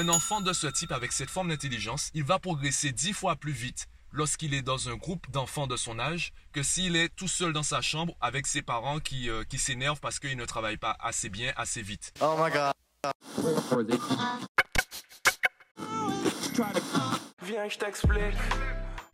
Un enfant de ce type avec cette forme d'intelligence, il va progresser dix fois plus vite lorsqu'il est dans un groupe d'enfants de son âge que s'il est tout seul dans sa chambre avec ses parents qui, euh, qui s'énervent parce qu'ils ne travaillent pas assez bien, assez vite. Oh my god. Viens, je t'explique.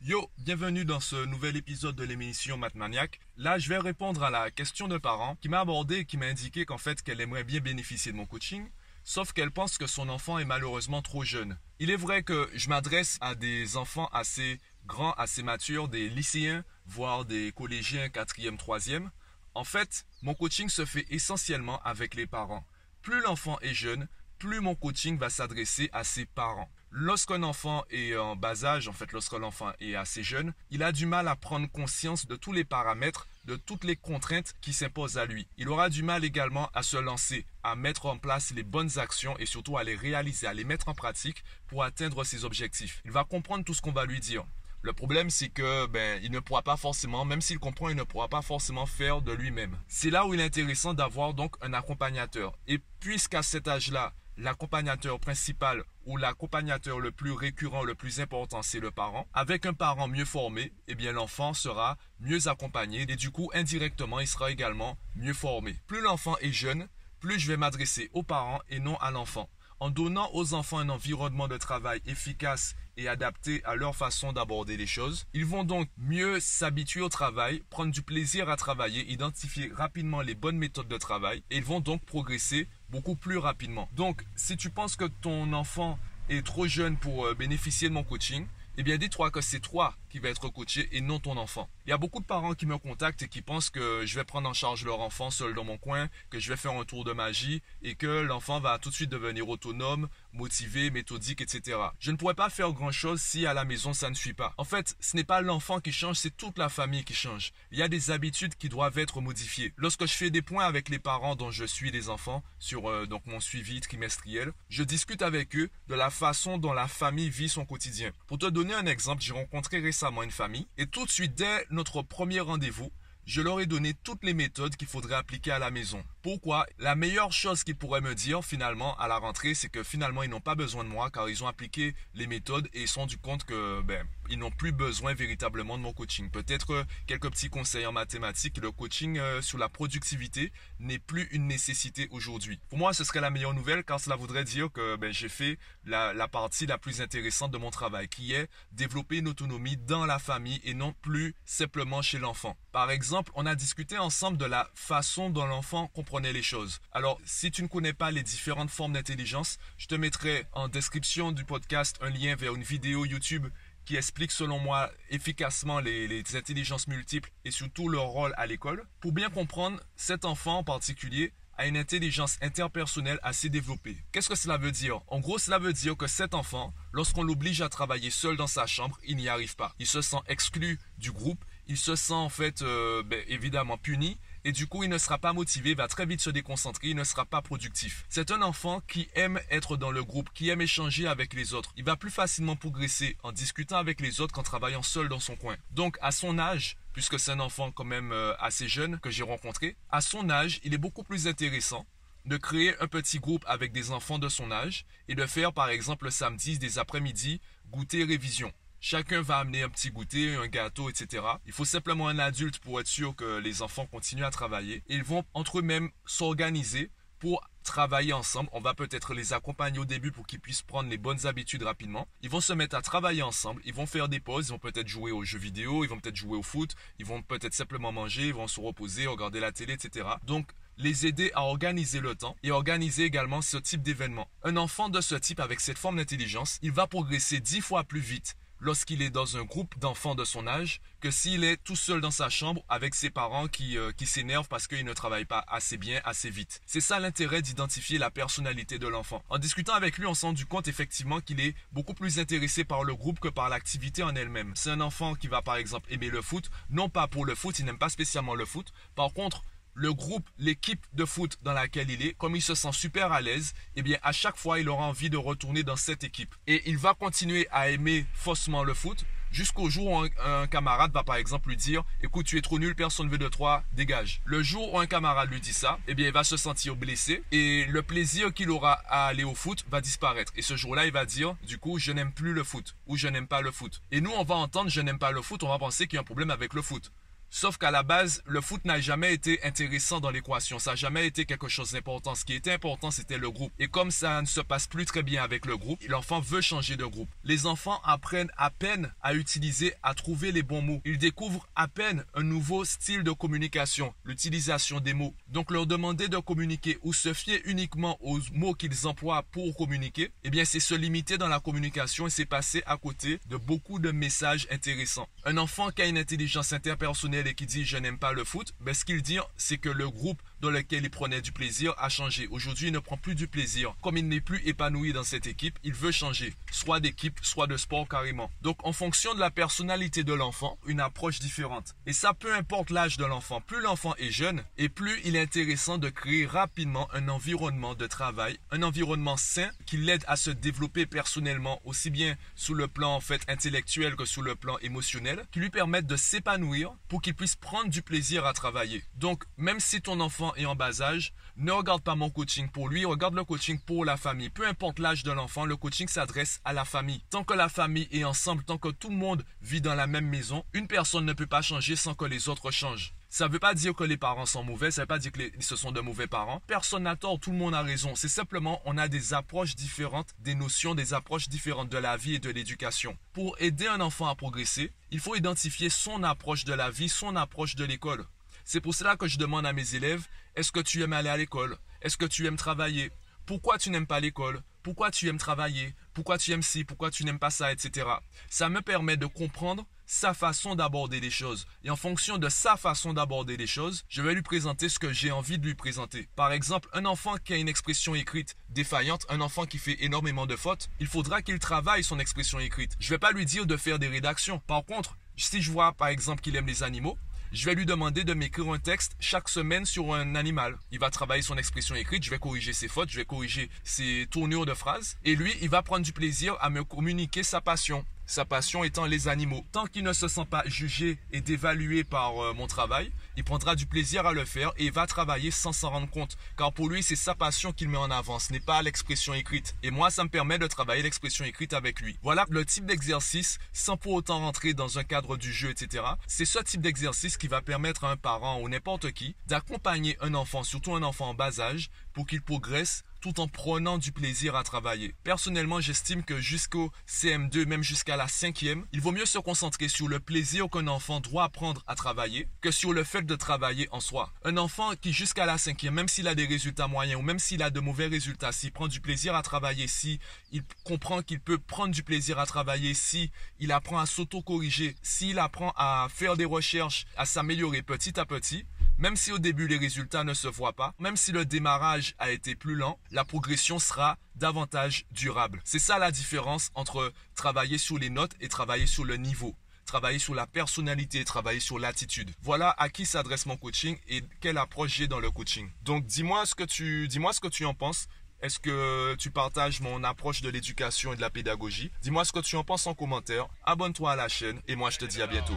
Yo, bienvenue dans ce nouvel épisode de l'émission Mathmaniac. Là, je vais répondre à la question de parent qui m'a abordé et qui m'a indiqué qu'en fait, qu'elle aimerait bien bénéficier de mon coaching, sauf qu'elle pense que son enfant est malheureusement trop jeune. Il est vrai que je m'adresse à des enfants assez grands, assez matures, des lycéens, voire des collégiens 4e, 3e. En fait, mon coaching se fait essentiellement avec les parents. Plus l'enfant est jeune, plus mon coaching va s'adresser à ses parents. Lorsqu'un enfant est en bas âge, en fait lorsque l'enfant est assez jeune, il a du mal à prendre conscience de tous les paramètres, de toutes les contraintes qui s'imposent à lui. Il aura du mal également à se lancer, à mettre en place les bonnes actions et surtout à les réaliser, à les mettre en pratique pour atteindre ses objectifs. Il va comprendre tout ce qu'on va lui dire. Le problème, c'est que ben, il ne pourra pas forcément, même s'il comprend, il ne pourra pas forcément faire de lui-même. C'est là où il est intéressant d'avoir donc un accompagnateur. Et puisqu'à cet âge-là, l'accompagnateur principal ou l'accompagnateur le plus récurrent, le plus important, c'est le parent. Avec un parent mieux formé, eh bien l'enfant sera mieux accompagné et du coup, indirectement, il sera également mieux formé. Plus l'enfant est jeune, plus je vais m'adresser aux parents et non à l'enfant. En donnant aux enfants un environnement de travail efficace et adapté à leur façon d'aborder les choses, ils vont donc mieux s'habituer au travail, prendre du plaisir à travailler, identifier rapidement les bonnes méthodes de travail et ils vont donc progresser beaucoup plus rapidement. Donc, si tu penses que ton enfant est trop jeune pour euh, bénéficier de mon coaching, eh bien dis-toi que c'est toi qui vas être coaché et non ton enfant. Il y a beaucoup de parents qui me contactent et qui pensent que je vais prendre en charge leur enfant seul dans mon coin, que je vais faire un tour de magie et que l'enfant va tout de suite devenir autonome, motivé, méthodique, etc. Je ne pourrais pas faire grand-chose si à la maison ça ne suit pas. En fait, ce n'est pas l'enfant qui change, c'est toute la famille qui change. Il y a des habitudes qui doivent être modifiées. Lorsque je fais des points avec les parents dont je suis les enfants sur euh, donc mon suivi trimestriel, je discute avec eux de la façon dont la famille vit son quotidien. Pour te donner un exemple, j'ai rencontré récemment une famille et tout de suite dès notre premier rendez-vous, je leur ai donné toutes les méthodes qu'il faudrait appliquer à la maison. Pourquoi? La meilleure chose qu'ils pourraient me dire finalement à la rentrée, c'est que finalement ils n'ont pas besoin de moi car ils ont appliqué les méthodes et ils se sont du compte que ben ils n'ont plus besoin véritablement de mon coaching. Peut-être euh, quelques petits conseils en mathématiques. Le coaching euh, sur la productivité n'est plus une nécessité aujourd'hui. Pour moi, ce serait la meilleure nouvelle car cela voudrait dire que ben, j'ai fait la, la partie la plus intéressante de mon travail qui est développer une autonomie dans la famille et non plus simplement chez l'enfant. Par exemple, on a discuté ensemble de la façon dont l'enfant comprenait les choses. Alors, si tu ne connais pas les différentes formes d'intelligence, je te mettrai en description du podcast un lien vers une vidéo YouTube qui explique selon moi efficacement les, intelligences multiples et surtout leur rôle à l'école. Pour bien comprendre, cet enfant en particulier a une intelligence interpersonnelle assez développée. Qu'est-ce que cela veut dire? En gros, cela veut dire que cet enfant, lorsqu'on l'oblige à travailler seul dans sa chambre, il n'y arrive pas. Il se sent exclu du groupe, il se sent en fait euh, ben, évidemment puni et du coup il ne sera pas motivé, va très vite se déconcentrer, il ne sera pas productif. C'est un enfant qui aime être dans le groupe, qui aime échanger avec les autres. Il va plus facilement progresser en discutant avec les autres qu'en travaillant seul dans son coin. Donc à son âge, puisque c'est un enfant quand même euh, assez jeune que j'ai rencontré, à son âge, il est beaucoup plus intéressant de créer un petit groupe avec des enfants de son âge et de faire par exemple le samedi des après-midi goûter révision. Chacun va amener un petit goûter, un gâteau, etc. Il faut simplement un adulte pour être sûr que les enfants continuent à travailler. ils vont entre eux-mêmes s'organiser pour travailler ensemble. On va peut-être les accompagner au début pour qu'ils puissent prendre les bonnes habitudes rapidement. Ils vont se mettre à travailler ensemble. Ils vont faire des pauses. Ils vont peut-être jouer aux jeux vidéo. Ils vont peut-être jouer au foot. Ils vont peut-être simplement manger. Ils vont se reposer, regarder la télé, etc. Donc, les aider à organiser le temps et organiser également ce type d'événement. Un enfant de ce type avec cette forme d'intelligence, il va progresser dix fois plus vite lorsqu'il est dans un groupe d'enfants de son âge que s'il est tout seul dans sa chambre avec ses parents qui, euh, qui s'énervent parce qu'ils ne travaillent pas assez bien, assez vite. C'est ça l'intérêt d'identifier la personnalité de l'enfant. En discutant avec lui, on s'est rendu compte effectivement qu'il est beaucoup plus intéressé par le groupe que par l'activité en elle-même. C'est un enfant qui va par exemple aimer le foot, non pas pour le foot, il n'aime pas spécialement le foot. Par contre, le groupe, l'équipe de foot dans laquelle il est, comme il se sent super à l'aise, eh bien à chaque fois il aura envie de retourner dans cette équipe. Et il va continuer à aimer faussement le foot Jusqu'au jour où un, camarade va par exemple lui dire Écoute, tu es trop nul, personne ne veut de toi, dégage. Le jour où un camarade lui dit ça, eh bien, il va se sentir blessé et le plaisir qu'il aura à aller au foot va disparaître. Et ce jour-là, il va dire Du coup, je n'aime plus le foot ou je n'aime pas le foot. Et nous, on va entendre Je n'aime pas le foot, on va penser qu'il y a un problème avec le foot. Sauf qu'à la base, le foot n'a jamais été intéressant dans l'équation. Ça n'a jamais été quelque chose d'important. Ce qui était important, c'était le groupe. Et comme ça ne se passe plus très bien avec le groupe, l'enfant veut changer de groupe. Les enfants apprennent à peine à utiliser, à trouver les bons mots. Ils découvrent à peine un nouveau style de communication, l'utilisation des mots. Donc leur demander de communiquer ou se fier uniquement aux mots qu'ils emploient pour communiquer, eh bien c'est se limiter dans la communication et c'est passer à côté de beaucoup de messages intéressants. Un enfant qui a une intelligence interpersonnelle et qui dit je n'aime pas le foot, ben, ce qu'il dit, c'est que le groupe dans lequel il prenait du plaisir a changé. Aujourd'hui, il ne prend plus du plaisir. Comme il n'est plus épanoui dans cette équipe, il veut changer, soit d'équipe, soit de sport carrément. Donc, en fonction de la personnalité de l'enfant, une approche différente. Et ça, peu importe l'âge de l'enfant. Plus l'enfant est jeune, et plus il est intéressant de créer rapidement un environnement de travail, un environnement sain qui l'aide à se développer personnellement, aussi bien sous le plan en fait intellectuel que sous le plan émotionnel, qui lui permettent de s'épanouir pour qu'il puisse prendre du plaisir à travailler. Donc, même si ton enfant et en bas âge, ne regarde pas mon coaching pour lui, regarde le coaching pour la famille. Peu importe l'âge de l'enfant, le coaching s'adresse à la famille. Tant que la famille est ensemble, tant que tout le monde vit dans la même maison, une personne ne peut pas changer sans que les autres changent. Ça ne veut pas dire que les parents sont mauvais, ça ne veut pas dire que ce sont de mauvais parents. Personne n'a tort, tout le monde a raison. C'est simplement, on a des approches différentes, des notions, des approches différentes de la vie et de l'éducation. Pour aider un enfant à progresser, il faut identifier son approche de la vie, son approche de l'école. C'est pour cela que je demande à mes élèves, est-ce que tu aimes aller à l'école? Est-ce que tu aimes travailler? Pourquoi tu n'aimes pas l'école? Pourquoi tu aimes travailler? Pourquoi tu aimes ci? Pourquoi tu n'aimes pas ça? Etc. Ça me permet de comprendre sa façon d'aborder les choses. Et en fonction de sa façon d'aborder les choses, je vais lui présenter ce que j'ai envie de lui présenter. Par exemple, un enfant qui a une expression écrite défaillante, un enfant qui fait énormément de fautes, il faudra qu'il travaille son expression écrite. Je ne vais pas lui dire de faire des rédactions. Par contre, si je vois par exemple qu'il aime les animaux, je vais lui demander de m'écrire un texte chaque semaine sur un animal. Il va travailler son expression écrite, je vais corriger ses fautes, je vais corriger ses tournures de phrases. Et lui, il va prendre du plaisir à me communiquer sa passion sa passion étant les animaux. Tant qu'il ne se sent pas jugé et dévalué par euh, mon travail, il prendra du plaisir à le faire et va travailler sans s'en rendre compte. Car pour lui, c'est sa passion qu'il met en avant, ce n'est pas l'expression écrite. Et moi, ça me permet de travailler l'expression écrite avec lui. Voilà le type d'exercice, sans pour autant rentrer dans un cadre du jeu, etc. C'est ce type d'exercice qui va permettre à un parent ou n'importe qui d'accompagner un enfant, surtout un enfant en bas âge, pour qu'il progresse tout en prenant du plaisir à travailler. Personnellement, j'estime que jusqu'au CM2, même jusqu'à la cinquième, il vaut mieux se concentrer sur le plaisir qu'un enfant doit apprendre à travailler que sur le fait de travailler en soi. Un enfant qui jusqu'à la cinquième, même s'il a des résultats moyens ou même s'il a de mauvais résultats, s'il prend du plaisir à travailler, si il comprend qu'il peut prendre du plaisir à travailler, si il apprend à s'auto-corriger, s'il apprend à faire des recherches, à s'améliorer petit à petit, même si au début les résultats ne se voient pas, même si le démarrage a été plus lent, la progression sera davantage durable. C'est ça la différence entre travailler sur les notes et travailler sur le niveau travailler sur la personnalité, travailler sur l'attitude. Voilà à qui s'adresse mon coaching et quelle approche j'ai dans le coaching. Donc dis-moi ce que tu dis-moi ce que tu en penses. Est-ce que tu partages mon approche de l'éducation et de la pédagogie? Dis-moi ce que tu en penses en commentaire. Abonne-toi à la chaîne et moi je te dis à bientôt.